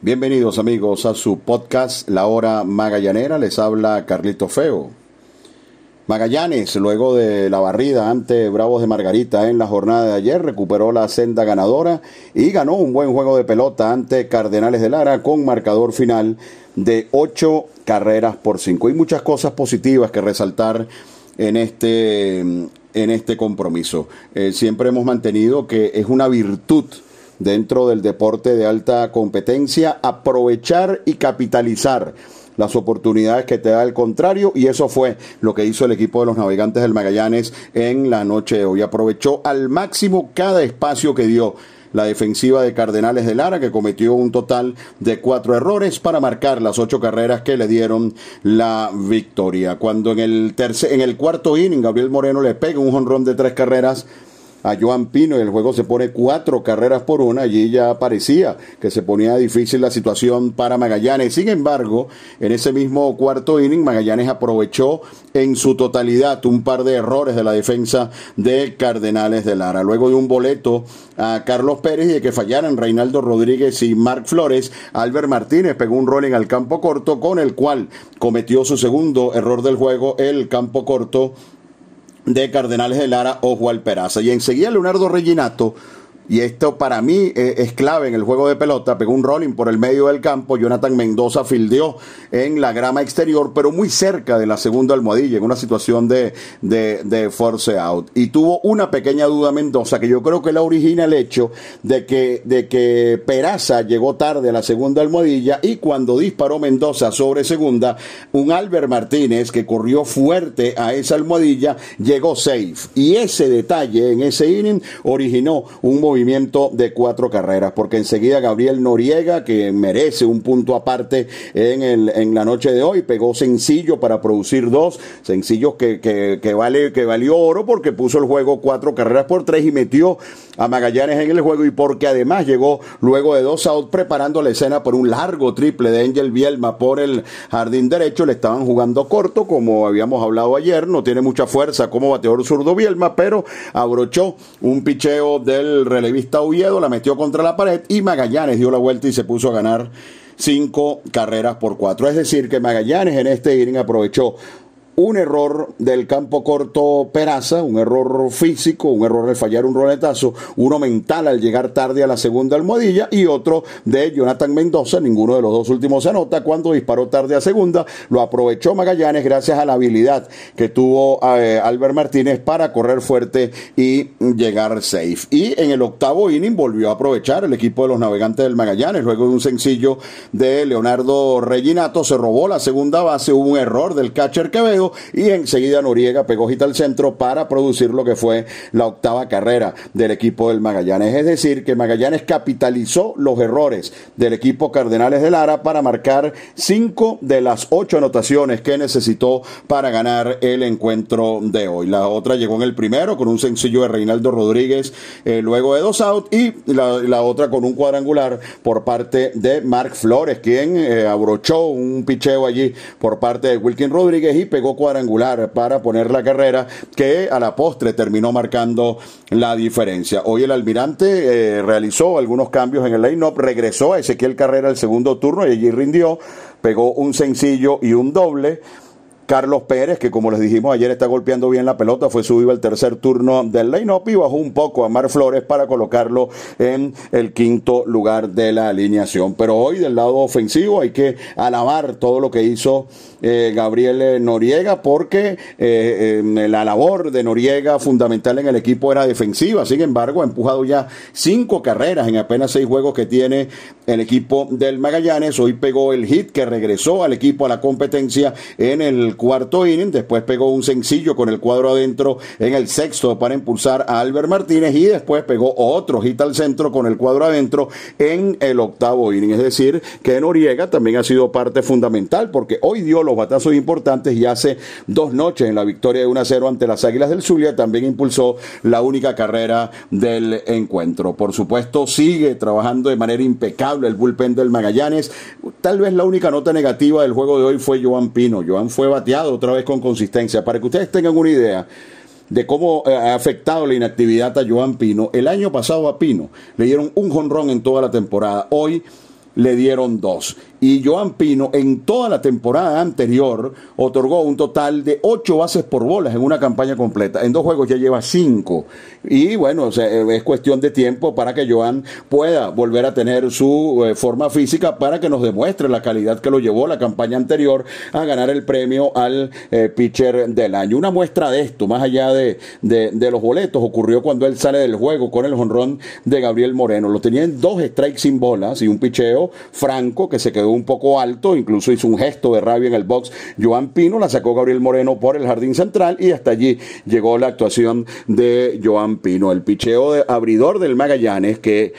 Bienvenidos amigos a su podcast La Hora Magallanera. Les habla Carlito Feo. Magallanes, luego de la barrida ante Bravos de Margarita en la jornada de ayer, recuperó la senda ganadora y ganó un buen juego de pelota ante Cardenales de Lara con marcador final de ocho carreras por cinco. Hay muchas cosas positivas que resaltar en este, en este compromiso. Eh, siempre hemos mantenido que es una virtud dentro del deporte de alta competencia, aprovechar y capitalizar las oportunidades que te da el contrario y eso fue lo que hizo el equipo de los navegantes del Magallanes en la noche de hoy. Aprovechó al máximo cada espacio que dio la defensiva de Cardenales de Lara, que cometió un total de cuatro errores para marcar las ocho carreras que le dieron la victoria. Cuando en el, tercer, en el cuarto inning Gabriel Moreno le pega un jonrón de tres carreras a Joan Pino y el juego se pone cuatro carreras por una. Allí ya parecía que se ponía difícil la situación para Magallanes. Sin embargo, en ese mismo cuarto inning, Magallanes aprovechó en su totalidad un par de errores de la defensa de Cardenales de Lara. Luego de un boleto a Carlos Pérez y de que fallaran Reinaldo Rodríguez y Marc Flores, Albert Martínez pegó un rolling al campo corto con el cual cometió su segundo error del juego, el campo corto de Cardenales de Lara o Juan Peraza. Y enseguida Leonardo Reginato y esto para mí eh, es clave en el juego de pelota. Pegó un rolling por el medio del campo. Jonathan Mendoza fildeó en la grama exterior, pero muy cerca de la segunda almohadilla, en una situación de, de, force out. Y tuvo una pequeña duda Mendoza, que yo creo que la origina el hecho de que, de que Peraza llegó tarde a la segunda almohadilla y cuando disparó Mendoza sobre segunda, un Albert Martínez que corrió fuerte a esa almohadilla llegó safe. Y ese detalle en ese inning originó un movimiento de cuatro carreras, porque enseguida Gabriel Noriega, que merece un punto aparte en, el, en la noche de hoy, pegó sencillo para producir dos, sencillos que, que, vale, que valió oro porque puso el juego cuatro carreras por tres y metió a Magallanes en el juego y porque además llegó luego de dos outs preparando la escena por un largo triple de Angel Bielma por el jardín derecho, le estaban jugando corto como habíamos hablado ayer, no tiene mucha fuerza como bateador zurdo Bielma, pero abrochó un picheo del relevo Vista Oviedo, la metió contra la pared y Magallanes dio la vuelta y se puso a ganar cinco carreras por cuatro. Es decir, que Magallanes en este inning aprovechó un error del campo corto Peraza, un error físico, un error al fallar un roletazo, uno mental al llegar tarde a la segunda almohadilla y otro de Jonathan Mendoza, ninguno de los dos últimos se anota, cuando disparó tarde a segunda, lo aprovechó Magallanes gracias a la habilidad que tuvo eh, Albert Martínez para correr fuerte y llegar safe. Y en el octavo inning volvió a aprovechar el equipo de los navegantes del Magallanes, luego de un sencillo de Leonardo Reginato, se robó la segunda base, hubo un error del catcher Quevedo, y enseguida Noriega pegó hit al centro para producir lo que fue la octava carrera del equipo del Magallanes. Es decir, que Magallanes capitalizó los errores del equipo Cardenales de Lara para marcar cinco de las ocho anotaciones que necesitó para ganar el encuentro de hoy. La otra llegó en el primero con un sencillo de Reinaldo Rodríguez eh, luego de dos outs y la, otra con un cuadrangular por parte de Mark Flores, quien eh, abrochó un picheo allí por parte de Wilkin Rodríguez y pegó cuadrangular para poner la carrera que a la postre terminó marcando la diferencia. Hoy el almirante eh, realizó algunos cambios en el line-up, regresó a Ezequiel Carrera el segundo turno y allí rindió, pegó un sencillo y un doble. Carlos Pérez, que como les dijimos ayer está golpeando bien la pelota, fue subido al tercer turno del line-up y bajó un poco a Mar Flores para colocarlo en el quinto lugar de la alineación. Pero hoy del lado ofensivo hay que alabar todo lo que hizo eh, Gabriel Noriega porque eh, la labor de Noriega fundamental en el equipo era defensiva. Sin embargo, ha empujado ya cinco carreras en apenas seis juegos que tiene el equipo del Magallanes. Hoy pegó el hit que regresó al equipo a la competencia en el cuarto inning, después pegó un sencillo con el cuadro adentro en el sexto para impulsar a Albert Martínez y después pegó otro hit al centro con el cuadro adentro en el octavo inning. Es decir, que Noriega también ha sido parte fundamental porque hoy dio los batazos importantes y hace dos noches en la victoria de 1 a 0 ante las Águilas del Zulia también impulsó la única carrera del encuentro. Por supuesto, sigue trabajando de manera impecable el bullpen del Magallanes. Tal vez la única nota negativa del juego de hoy fue Joan Pino. Joan fue otra vez con consistencia. Para que ustedes tengan una idea de cómo eh, ha afectado la inactividad a Joan Pino, el año pasado a Pino le dieron un jonrón en toda la temporada. Hoy le dieron dos. Y Joan Pino en toda la temporada anterior otorgó un total de ocho bases por bolas en una campaña completa. En dos juegos ya lleva cinco. Y bueno, es cuestión de tiempo para que Joan pueda volver a tener su eh, forma física para que nos demuestre la calidad que lo llevó la campaña anterior a ganar el premio al eh, pitcher del año. Una muestra de esto, más allá de, de, los boletos, ocurrió cuando él sale del juego con el jonrón de Gabriel Moreno. Lo tenía en dos strikes sin bolas y un picheo franco que se quedó un poco alto, incluso hizo un gesto de rabia en el box. Joan Pino la sacó Gabriel Moreno por el jardín central y hasta allí llegó la actuación de Joan Pino, el picheo de abridor del Magallanes que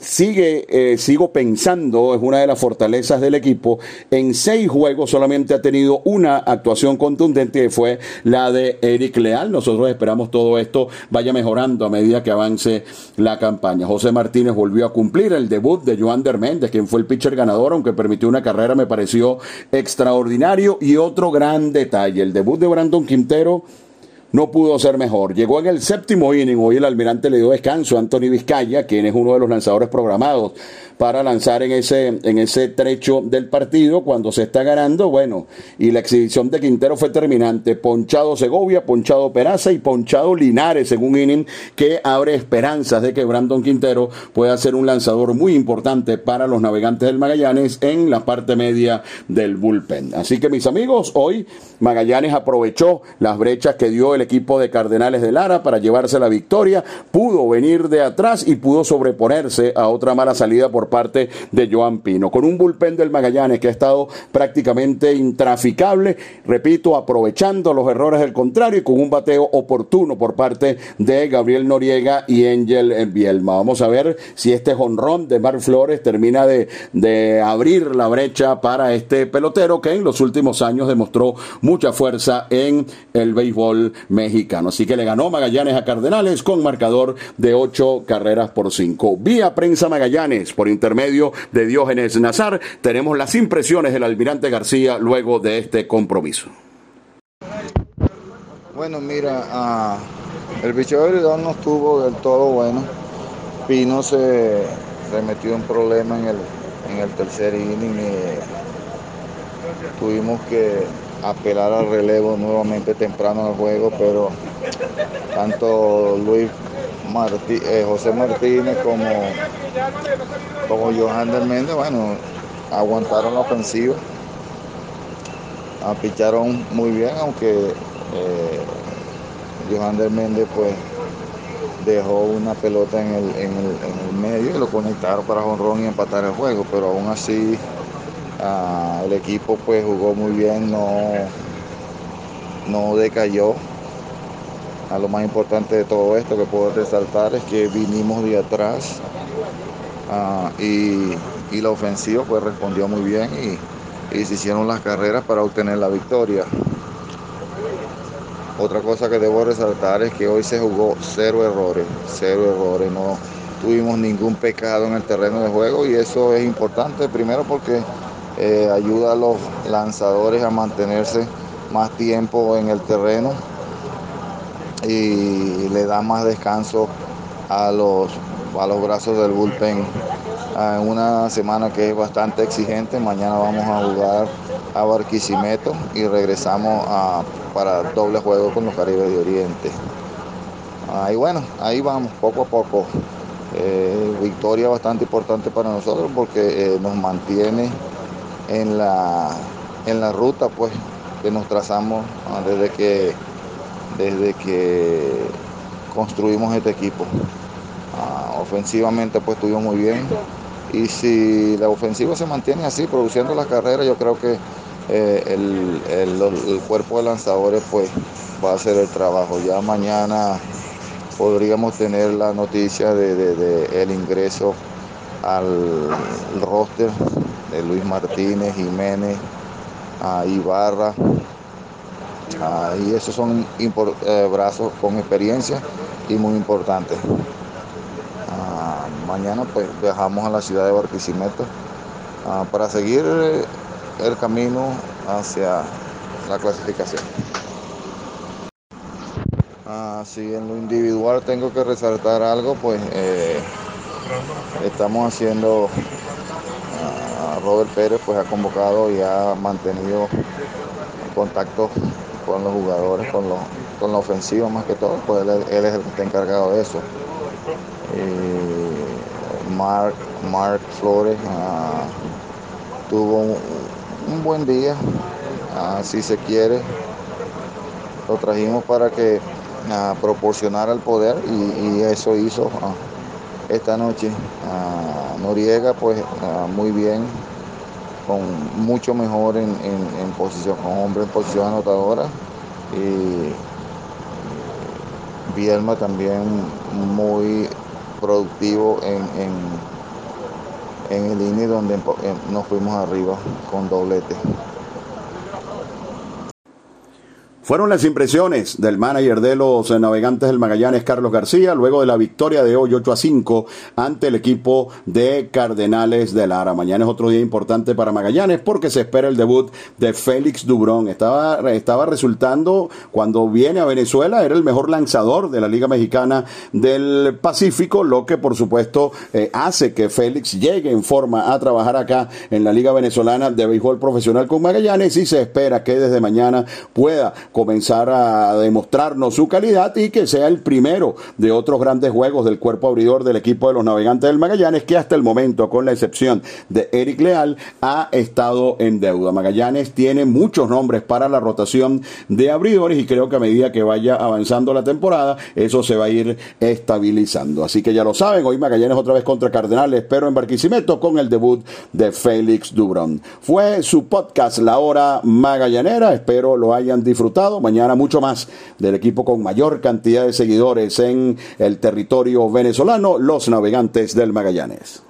sigue, eh, sigo pensando, es una de las fortalezas del equipo. En seis juegos solamente ha tenido una actuación contundente que fue la de Eric Leal. Nosotros esperamos todo esto vaya mejorando a medida que avance la campaña. José Martínez volvió a cumplir el debut de Joander Méndez, quien fue el pitcher ganador, aunque permitió una carrera, me pareció extraordinario. Y otro gran detalle, el debut de Brandon Quintero no pudo ser mejor. Llegó en el séptimo inning, hoy el almirante le dio descanso a Anthony Vizcaya, quien es uno de los lanzadores programados para lanzar en ese, en ese trecho del partido cuando se está ganando. Bueno, y la exhibición de Quintero fue terminante. Ponchado Segovia, ponchado Peraza y ponchado Linares en un inning que abre esperanzas de que Brandon Quintero pueda ser un lanzador muy importante para los navegantes del Magallanes en la parte media del bullpen. Así que mis amigos, hoy Magallanes aprovechó las brechas que dio el equipo de Cardenales de Lara para llevarse la victoria, pudo venir de atrás y pudo sobreponerse a otra mala salida por parte de Joan Pino. Con un bullpen del Magallanes que ha estado prácticamente intraficable, repito, aprovechando los errores del contrario y con un bateo oportuno por parte de Gabriel Noriega y Angel Bielma. Vamos a ver si este jonrón de Mar Flores termina de abrir la brecha para este pelotero que en los últimos años demostró mucha fuerza en el béisbol mexicano. Así que le ganó Magallanes a Cardenales con marcador de ocho carreras por cinco. Vía prensa Magallanes por intermedio de Diógenes Nazar, tenemos las impresiones del almirante García luego de este compromiso. Bueno, mira, el bicho de no estuvo del todo bueno. Pino se, se metió en problema en el, en el tercer inning y tuvimos que apelar al relevo nuevamente temprano en el juego, pero tanto Luis eh, José Martínez como, como Johan del Méndez, bueno, aguantaron la ofensiva, picharon muy bien, aunque eh, Johan del Méndez pues dejó una pelota en el, medio y lo conectaron para jonrón y empatar el juego, pero aún así el equipo pues jugó muy bien, no, no decayó a lo más importante de todo esto que puedo resaltar es que vinimos de atrás ah, y, la ofensiva pues respondió muy bien y, se hicieron las carreras para obtener la victoria. Otra cosa que debo resaltar es que hoy se jugó cero errores, cero errores, no tuvimos ningún pecado en el terreno de juego y eso es importante, primero porque eh, ayuda a los lanzadores a mantenerse más tiempo en el terreno y le da más descanso a los, a los brazos del bullpen. Ah, en una semana que es bastante exigente, mañana vamos a jugar a Barquisimeto y regresamos a, para doble juego con los Caribes de Oriente. Ah, y bueno, ahí vamos, poco a poco. Eh, victoria bastante importante para nosotros porque eh, nos mantiene en la, en la ruta pues, que nos trazamos ah, desde que desde que construimos este equipo. Ah, ofensivamente pues estuvimos muy bien y si la ofensiva se mantiene así, produciendo las carreras, yo creo que eh, el, cuerpo de lanzadores pues va a hacer el trabajo. Ya mañana podríamos tener la noticia de, el ingreso al roster de Luis Martínez, Jiménez, a Ibarra, Ah, y esos son eh, brazos con experiencia y muy importantes. Ah, mañana pues viajamos a la ciudad de Barquisimeto ah, para seguir el camino hacia la clasificación. si en lo individual tengo que resaltar algo, pues eh, estamos haciendo Robert Pérez pues ha convocado y ha mantenido contacto con los jugadores, con, con la ofensiva más que todo, pues él, es el que está encargado de eso. Mark, Mark Flores ah, tuvo un, buen día, ah, si se quiere. Lo trajimos para que ah, proporcionara el poder y, eso hizo esta noche. Noriega pues muy bien, con mucho mejor en, posición, con hombre en posición anotadora. Y Bielma también muy productivo en, en, en el INE donde nos fuimos arriba con doblete. Fueron las impresiones del manager de los navegantes del Magallanes, Carlos García, luego de la victoria de hoy 8 a 5 ante el equipo de Cardenales de Lara. Mañana es otro día importante para Magallanes porque se espera el debut de Félix Dubrón. Estaba, estaba resultando, cuando viene a Venezuela, era el mejor lanzador de la Liga Mexicana del Pacífico, lo que por supuesto eh, hace que Félix llegue en forma a trabajar acá en la Liga Venezolana de Béisbol Profesional con Magallanes y se espera que desde mañana pueda comenzar a demostrarnos su calidad y que sea el primero de otros grandes juegos del cuerpo abridor del equipo de los navegantes del Magallanes, que hasta el momento, con la excepción de Eric Leal, ha estado en deuda. Magallanes tiene muchos nombres para la rotación de abridores y creo que a medida que vaya avanzando la temporada, eso se va a ir estabilizando. Así que ya lo saben, hoy Magallanes otra vez contra Cardenales, pero en Barquisimeto con el debut de Félix Dubron. Fue su podcast La Hora Magallanera, espero lo hayan disfrutado Mañana mucho más del equipo con mayor cantidad de seguidores en el territorio venezolano, los navegantes del Magallanes.